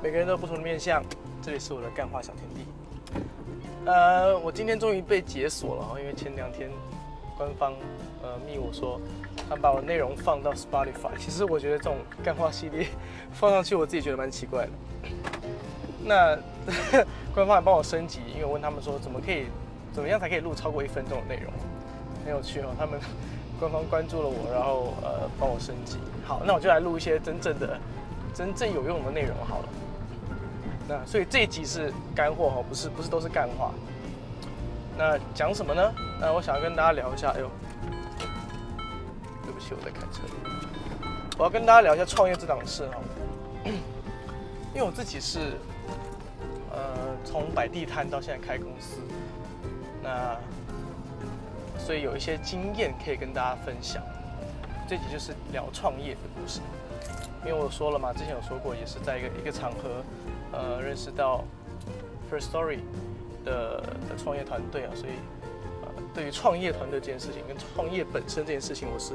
每个人都有不同的面相，这里是我的干话小天地。呃，我今天终于被解锁了，因为前两天官方呃密我说，他把我内容放到 Spotify。其实我觉得这种干话系列放上去，我自己觉得蛮奇怪的。那 官方还帮我升级，因为我问他们说怎么可以，怎么样才可以录超过一分钟的内容，很有趣哦。他们 官方关注了我，然后呃帮我升级。好，那我就来录一些真正的、真正有用的内容好了。那所以这一集是干货哈，不是不是都是干话。那讲什么呢？那我想要跟大家聊一下，哎呦，对不起，我在开车。我要跟大家聊一下创业这档事哈，因为我自己是呃从摆地摊到现在开公司，那所以有一些经验可以跟大家分享。这集就是聊创业的故事，因为我说了嘛，之前有说过，也是在一个一个场合。呃，认识到 First Story 的的创业团队啊，所以呃，对于创业团队这件事情跟创业本身这件事情，我是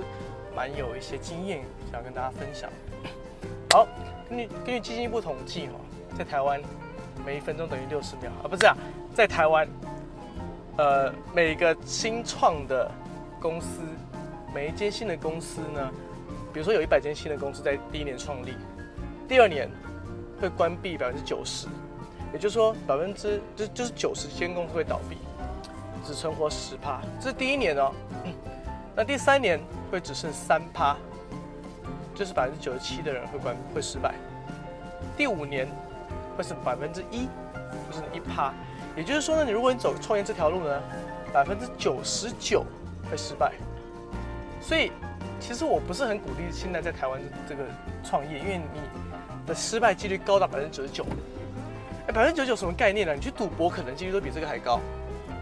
蛮有一些经验想要跟大家分享。好，根据根据基金部统计哈，在台湾每一分钟等于六十秒啊，不是啊，在台湾呃每个新创的公司，每一间新的公司呢，比如说有一百间新的公司在第一年创立，第二年。会关闭百分之九十，也就是说百分之就就是九十间公司会倒闭，只存活十趴，这是第一年哦。那第三年会只剩三趴，就是百分之九十七的人会关会失败。第五年会是百分之一，就是一趴。也就是说呢，你如果你走创业这条路呢，百分之九十九会失败。所以其实我不是很鼓励现在在台湾这个创业，因为你。的失败几率高达百分之九十九，哎，百分之九十九什么概念呢？你去赌博可能几率都比这个还高，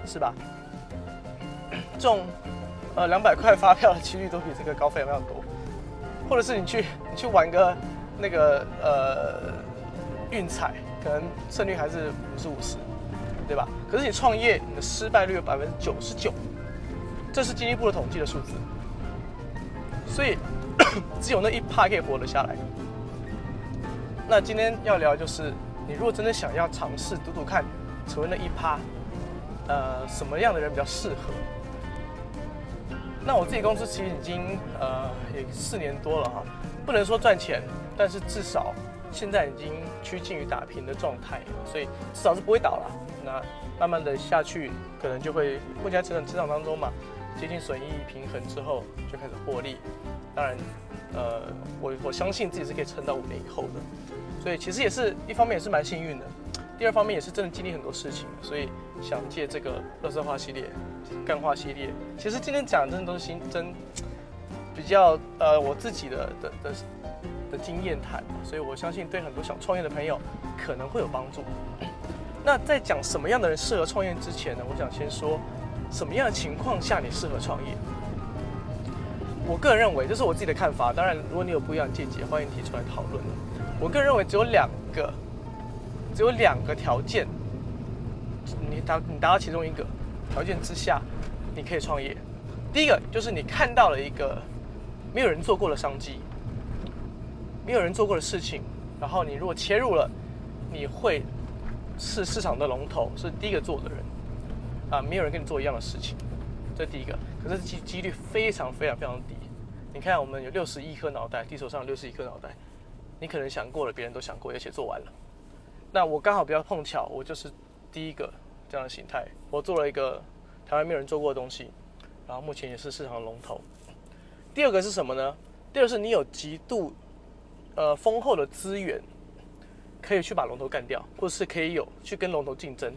是吧？中呃两百块发票的几率都比这个高非常非常多，或者是你去你去玩个那个呃运彩，可能胜率还是五十五十，对吧？可是你创业，你的失败率有百分之九十九，这是经济部的统计的数字，所以 只有那一趴可以活得下来。那今天要聊就是，你如果真的想要尝试赌赌看，成为那一趴，呃，什么样的人比较适合？那我自己公司其实已经呃也四年多了哈，不能说赚钱，但是至少现在已经趋近于打平的状态，所以至少是不会倒了。那慢慢的下去，可能就会目前成长成长当中嘛，接近损益平衡之后就开始获利。当然，呃，我我相信自己是可以撑到五年以后的。所以其实也是一方面也是蛮幸运的，第二方面也是真的经历很多事情，所以想借这个乐色化系列、干化系列，其实今天讲真的都是新真比较呃我自己的的的的经验谈，所以我相信对很多想创业的朋友可能会有帮助。那在讲什么样的人适合创业之前呢，我想先说什么样的情况下你适合创业。我个人认为这是我自己的看法，当然如果你有不一样的见解，欢迎提出来讨论。我个人认为只有两个，只有两个条件，你达你达到其中一个条件之下，你可以创业。第一个就是你看到了一个没有人做过的商机，没有人做过的事情，然后你如果切入了，你会是市场的龙头，是第一个做的人，啊，没有人跟你做一样的事情，这第一个。可是几几率非常非常非常低。你看我们有六十一颗脑袋，地球上有六十一颗脑袋。你可能想过了，别人都想过，而且做完了。那我刚好比较碰巧，我就是第一个这样的形态。我做了一个台湾没有人做过的东西，然后目前也是市场的龙头。第二个是什么呢？第二是你有极度呃丰厚的资源，可以去把龙头干掉，或者是可以有去跟龙头竞争。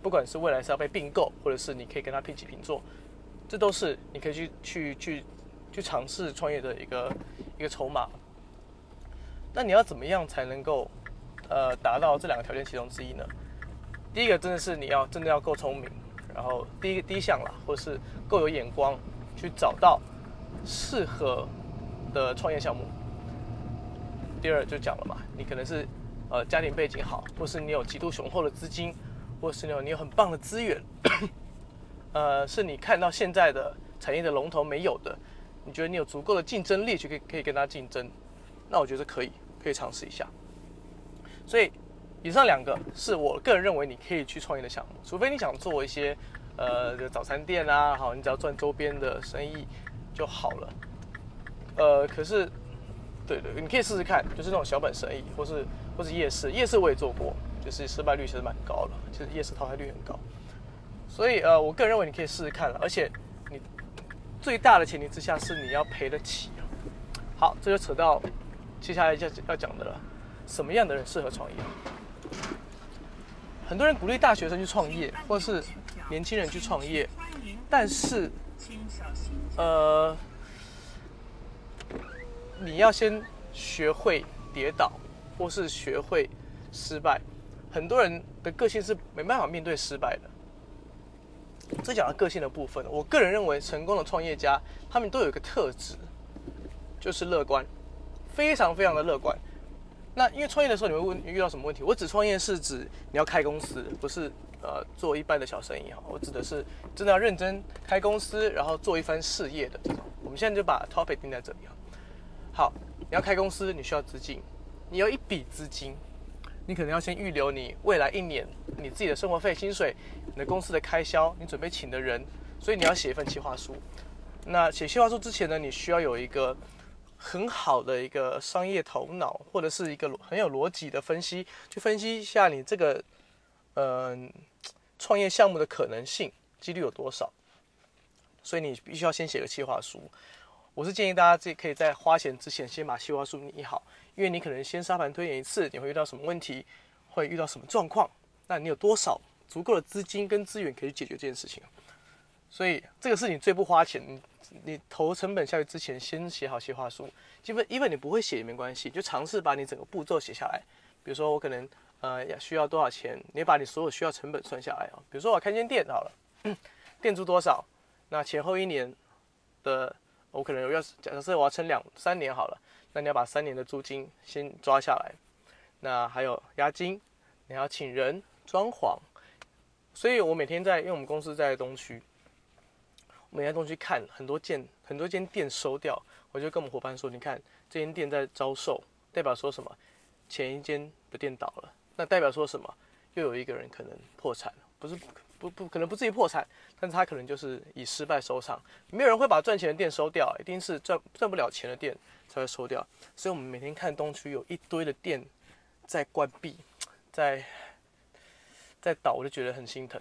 不管是未来是要被并购，或者是你可以跟他平起平坐，这都是你可以去去去去尝试创业的一个一个筹码。那你要怎么样才能够，呃，达到这两个条件其中之一呢？第一个真的是你要真的要够聪明，然后第一第一项啦，或是够有眼光，去找到适合的创业项目。第二就讲了嘛，你可能是呃家庭背景好，或是你有极度雄厚的资金，或是你有你有很棒的资源，呃，是你看到现在的产业的龙头没有的，你觉得你有足够的竞争力去可以可以跟他竞争，那我觉得可以。可以尝试一下。所以以上两个是我个人认为你可以去创业的项目，除非你想做一些呃早餐店啊，好，你只要赚周边的生意就好了。呃，可是对对，你可以试试看，就是那种小本生意，或是或是夜市，夜市我也做过，就是失败率其实蛮高的，其实夜市淘汰率很高。所以呃，我个人认为你可以试试看了，而且你最大的前提之下是你要赔得起。好，这就扯到接下来要要讲的了，什么样的人适合创业？很多人鼓励大学生去创业，或是年轻人去创业，但是，呃，你要先学会跌倒，或是学会失败。很多人的个性是没办法面对失败的。这讲到个性的部分，我个人认为成功的创业家，他们都有一个特质。就是乐观，非常非常的乐观。那因为创业的时候你会问遇到什么问题？我指创业是指你要开公司，不是呃做一般的小生意哈。我指的是真的要认真开公司，然后做一番事业的这种。我们现在就把 topic 定在这里哈。好，你要开公司，你需要资金，你有一笔资金，你可能要先预留你未来一年你自己的生活费、薪水、你的公司的开销，你准备请的人，所以你要写一份计划书。那写计划书之前呢，你需要有一个。很好的一个商业头脑，或者是一个很有逻辑的分析，去分析一下你这个，嗯，创业项目的可能性几率有多少。所以你必须要先写个计划书。我是建议大家自己可以在花钱之前先把计划书拟好，因为你可能先沙盘推演一次，你会遇到什么问题，会遇到什么状况，那你有多少足够的资金跟资源可以解决这件事情。所以这个是你最不花钱。你投成本下去之前，先写好计划书。基本，因为你不会写也没关系，就尝试把你整个步骤写下来。比如说，我可能呃需要多少钱，你把你所有需要成本算下来啊。比如说，我开间店好了，店租多少？那前后一年的，我可能要假设我要撑两三年好了，那你要把三年的租金先抓下来。那还有押金，你要请人装潢。所以我每天在，因为我们公司在东区。每天东西看很多间很多间店收掉，我就跟我们伙伴说：“你看这间店在招售，代表说什么？前一间的店倒了，那代表说什么？又有一个人可能破产，不是不不可能不至于破产，但是他可能就是以失败收场。没有人会把赚钱的店收掉，一定是赚赚不了钱的店才会收掉。所以我们每天看东区有一堆的店在关闭，在在倒，我就觉得很心疼。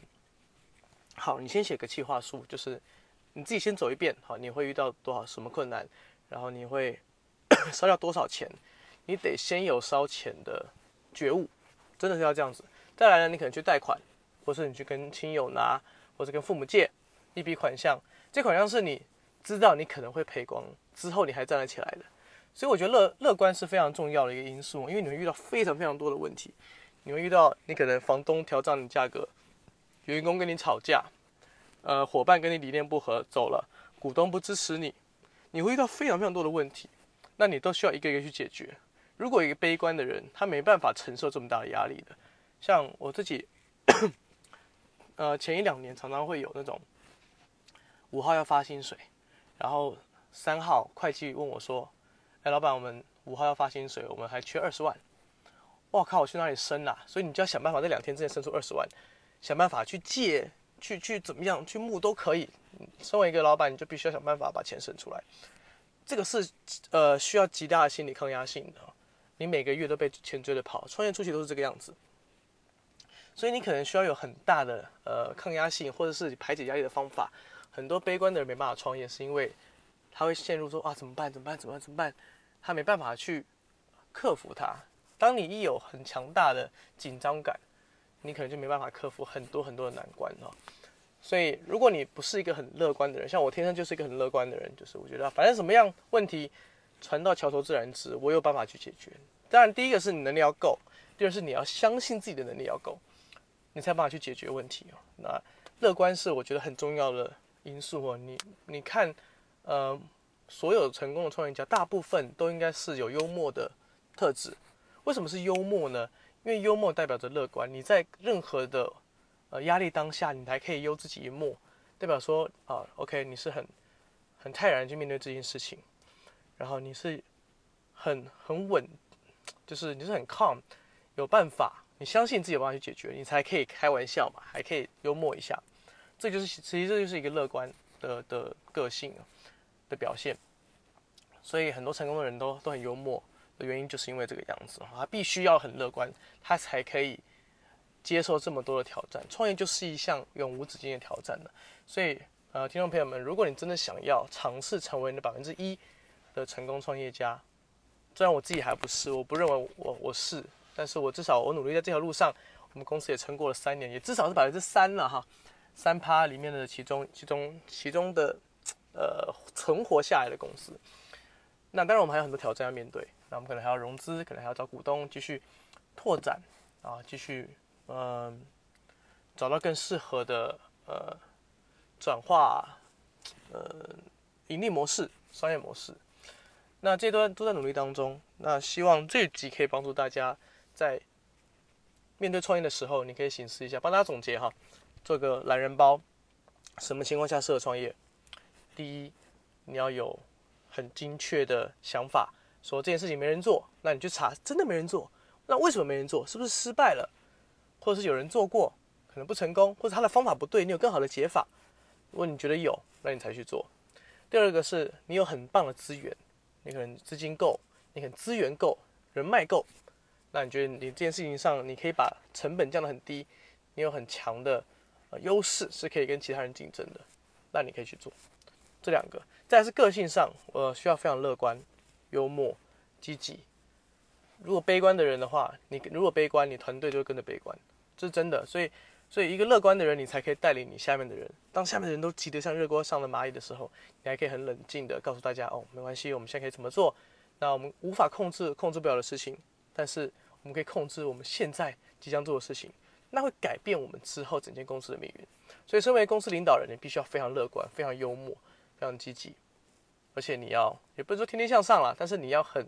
好，你先写个计划书，就是。你自己先走一遍，好，你会遇到多少什么困难，然后你会 烧掉多少钱，你得先有烧钱的觉悟，真的是要这样子。再来呢，你可能去贷款，或是你去跟亲友拿，或者跟父母借一笔款项，这款项是你知道你可能会赔光，之后你还站得起来的。所以我觉得乐乐观是非常重要的一个因素，因为你会遇到非常非常多的问题，你会遇到你可能房东调涨你价格，员工跟你吵架。呃，伙伴跟你理念不合走了，股东不支持你，你会遇到非常非常多的问题，那你都需要一个一个去解决。如果一个悲观的人，他没办法承受这么大的压力的，像我自己，呃，前一两年常常会有那种五号要发薪水，然后三号会计问我说：“哎，老板，我们五号要发薪水，我们还缺二十万。”我靠，我去哪里生啊？所以你就要想办法在两天之内生出二十万，想办法去借。去去怎么样去募都可以。身为一个老板，你就必须要想办法把钱省出来。这个是呃需要极大的心理抗压性的。你每个月都被钱追着跑，创业初期都是这个样子。所以你可能需要有很大的呃抗压性，或者是排解压力的方法。很多悲观的人没办法创业，是因为他会陷入说啊怎么办怎么办怎么办怎么办，他没办法去克服它。当你一有很强大的紧张感。你可能就没办法克服很多很多的难关哦。所以如果你不是一个很乐观的人，像我天生就是一个很乐观的人，就是我觉得反正什么样问题，船到桥头自然直，我有办法去解决。当然，第一个是你能力要够，第二是你要相信自己的能力要够，你才有办法去解决问题哦。那乐观是我觉得很重要的因素哦。你你看，呃，所有成功的创业家大部分都应该是有幽默的特质。为什么是幽默呢？因为幽默代表着乐观，你在任何的呃压力当下，你还可以悠自己一默，代表说啊，OK，你是很很泰然去面对这件事情，然后你是很很稳，就是你是很 calm，有办法，你相信自己有办法去解决，你才可以开玩笑嘛，还可以幽默一下。这就是其实这就是一个乐观的的个性的表现。所以很多成功的人都都很幽默原因，就是因为这个样子，他必须要很乐观，他才可以接受这么多的挑战。创业就是一项永无止境的挑战的。所以，呃，听众朋友们，如果你真的想要尝试成为那百分之一的成功创业家，虽然我自己还不是，我不认为我我是，但是我至少我努力在这条路上，我们公司也撑过了三年，也至少是百分之三了哈，三趴里面的其中其中其中的呃存活下来的公司。那当然我们还有很多挑战要面对，那我们可能还要融资，可能还要找股东继续拓展啊，继续嗯找到更适合的呃转化呃盈利模式、商业模式。那这段都在努力当中。那希望这集可以帮助大家在面对创业的时候，你可以醒思一下，帮大家总结哈，做个懒人包。什么情况下适合创业？第一，你要有很精确的想法，说这件事情没人做，那你去查，真的没人做。那为什么没人做？是不是失败了？或者是有人做过，可能不成功，或者他的方法不对，你有更好的解法。如果你觉得有，那你才去做。第二个是你有很棒的资源。你可能资金够，你可能资源够，人脉够，那你觉得你这件事情上，你可以把成本降得很低，你有很强的优势，是可以跟其他人竞争的，那你可以去做这两个。再是个性上，呃，需要非常乐观、幽默、积极。如果悲观的人的话，你如果悲观，你团队就会跟着悲观，这是真的。所以。所以，一个乐观的人，你才可以带领你下面的人。当下面的人都急得像热锅上的蚂蚁的时候，你还可以很冷静的告诉大家：哦，没关系，我们现在可以怎么做？那我们无法控制、控制不了的事情，但是我们可以控制我们现在即将做的事情。那会改变我们之后整间公司的命运。所以，身为公司领导人，你必须要非常乐观、非常幽默、非常积极，而且你要也不是说天天向上啦，但是你要很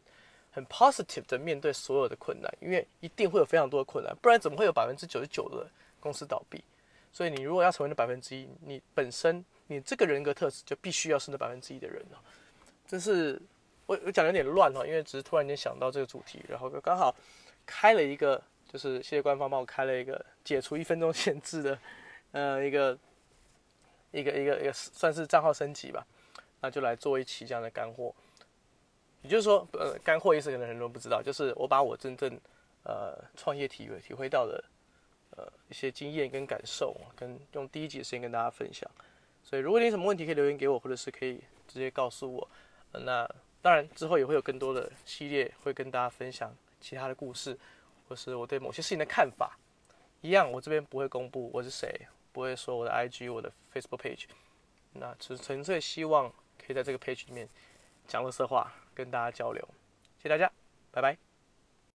很 positive 的面对所有的困难，因为一定会有非常多的困难，不然怎么会有百分之九十九的？公司倒闭，所以你如果要成为那百分之一，你本身你这个人格特质就必须要是那百分之一的人了。这是我我讲的有点乱哈，因为只是突然间想到这个主题，然后刚好开了一个，就是谢谢官方帮我开了一个解除一分钟限制的，呃，一个一个一个一个算是账号升级吧，那就来做一期这样的干货。也就是说，呃，干货意思可能很多人不知道，就是我把我真正呃创业体会体会到的。呃，一些经验跟感受，跟用第一集的时间跟大家分享。所以，如果你有什么问题，可以留言给我，或者是可以直接告诉我。那当然，之后也会有更多的系列会跟大家分享其他的故事，或是我对某些事情的看法。一样，我这边不会公布我是谁，不会说我的 IG、我的 Facebook page。那只纯粹希望可以在这个 page 里面讲乐色话，跟大家交流。谢谢大家，拜拜。